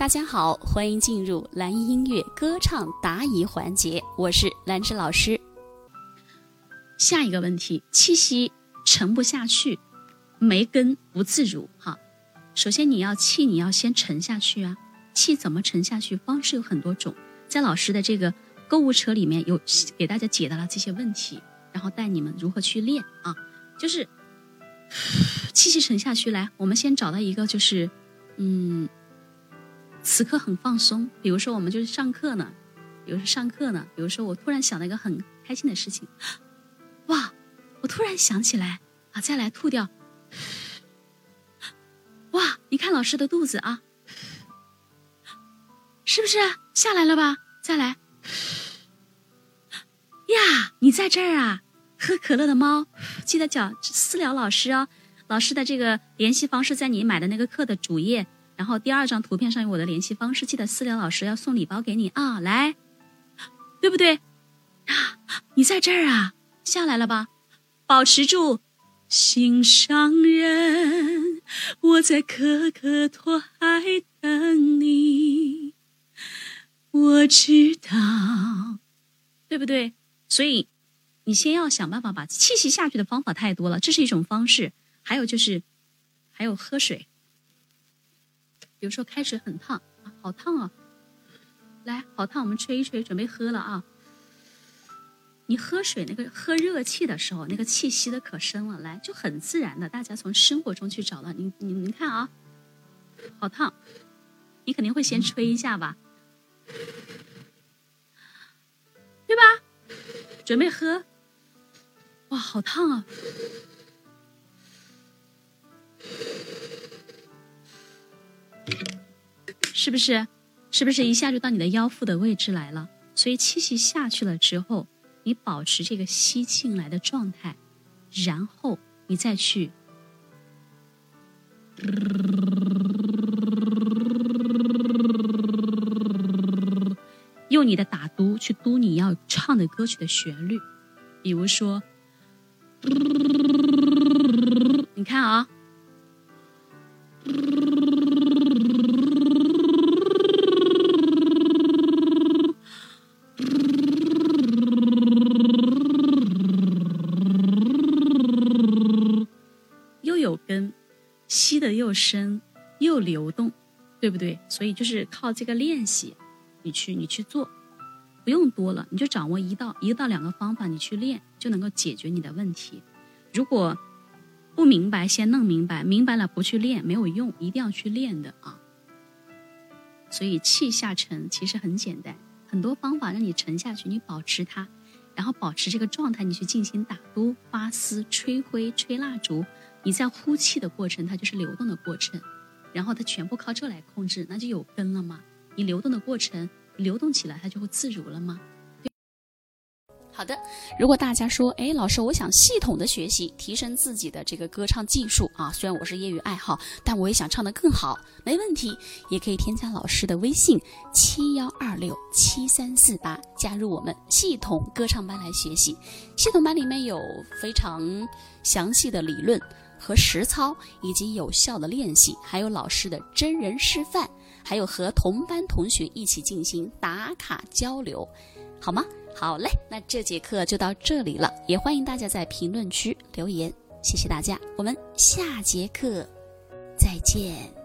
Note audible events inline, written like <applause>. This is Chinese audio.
大家好，欢迎进入蓝音音乐歌唱答疑环节，我是兰芝老师。下一个问题，气息沉不下去，没根不自如。哈，首先你要气，你要先沉下去啊。气怎么沉下去？方式有很多种，在老师的这个购物车里面有给大家解答了这些问题，然后带你们如何去练啊。就是 <sighs> 气息沉下去，来，我们先找到一个，就是嗯。此刻很放松，比如说我们就是上课呢，比如说上课呢，比如说我突然想到一个很开心的事情，<gasps> 哇，我突然想起来啊，再来吐掉，<gasps> 哇，你看老师的肚子啊，<sighs> 是不是下来了吧？再来，<sighs> 呀，你在这儿啊，喝可乐的猫，记得叫私聊老师哦，老师的这个联系方式在你买的那个课的主页。然后第二张图片上有我的联系方式，记得私聊老师要送礼包给你啊，来，对不对？啊，你在这儿啊，下来了吧？保持住，心上人，我在可可托海等你，我知道，对不对？所以你先要想办法把气息下去的方法太多了，这是一种方式。还有就是，还有喝水。比如说开水很烫啊，好烫啊！来，好烫，我们吹一吹，准备喝了啊！你喝水那个喝热气的时候，那个气吸的可深了，来就很自然的，大家从生活中去找到你，你你看啊，好烫，你肯定会先吹一下吧，对吧？准备喝，哇，好烫啊！是不是？是不是一下就到你的腰腹的位置来了？所以气息下去了之后，你保持这个吸进来的状态，然后你再去用你的打嘟去嘟你要唱的歌曲的旋律，比如说，你看啊。有根吸的又深又流动，对不对？所以就是靠这个练习，你去你去做，不用多了，你就掌握一到一到两个方法，你去练就能够解决你的问题。如果不明白，先弄明白，明白了不去练没有用，一定要去练的啊。所以气下沉其实很简单，很多方法让你沉下去，你保持它，然后保持这个状态，你去进行打嘟、发丝、吹灰、吹蜡烛。你在呼气的过程，它就是流动的过程，然后它全部靠这来控制，那就有根了吗？你流动的过程流动起来，它就会自如了吗？好的，如果大家说，哎，老师，我想系统的学习，提升自己的这个歌唱技术啊，虽然我是业余爱好，但我也想唱得更好，没问题，也可以添加老师的微信七幺二六七三四八，加入我们系统歌唱班来学习。系统班里面有非常详细的理论。和实操以及有效的练习，还有老师的真人示范，还有和同班同学一起进行打卡交流，好吗？好嘞，那这节课就到这里了，也欢迎大家在评论区留言，谢谢大家，我们下节课再见。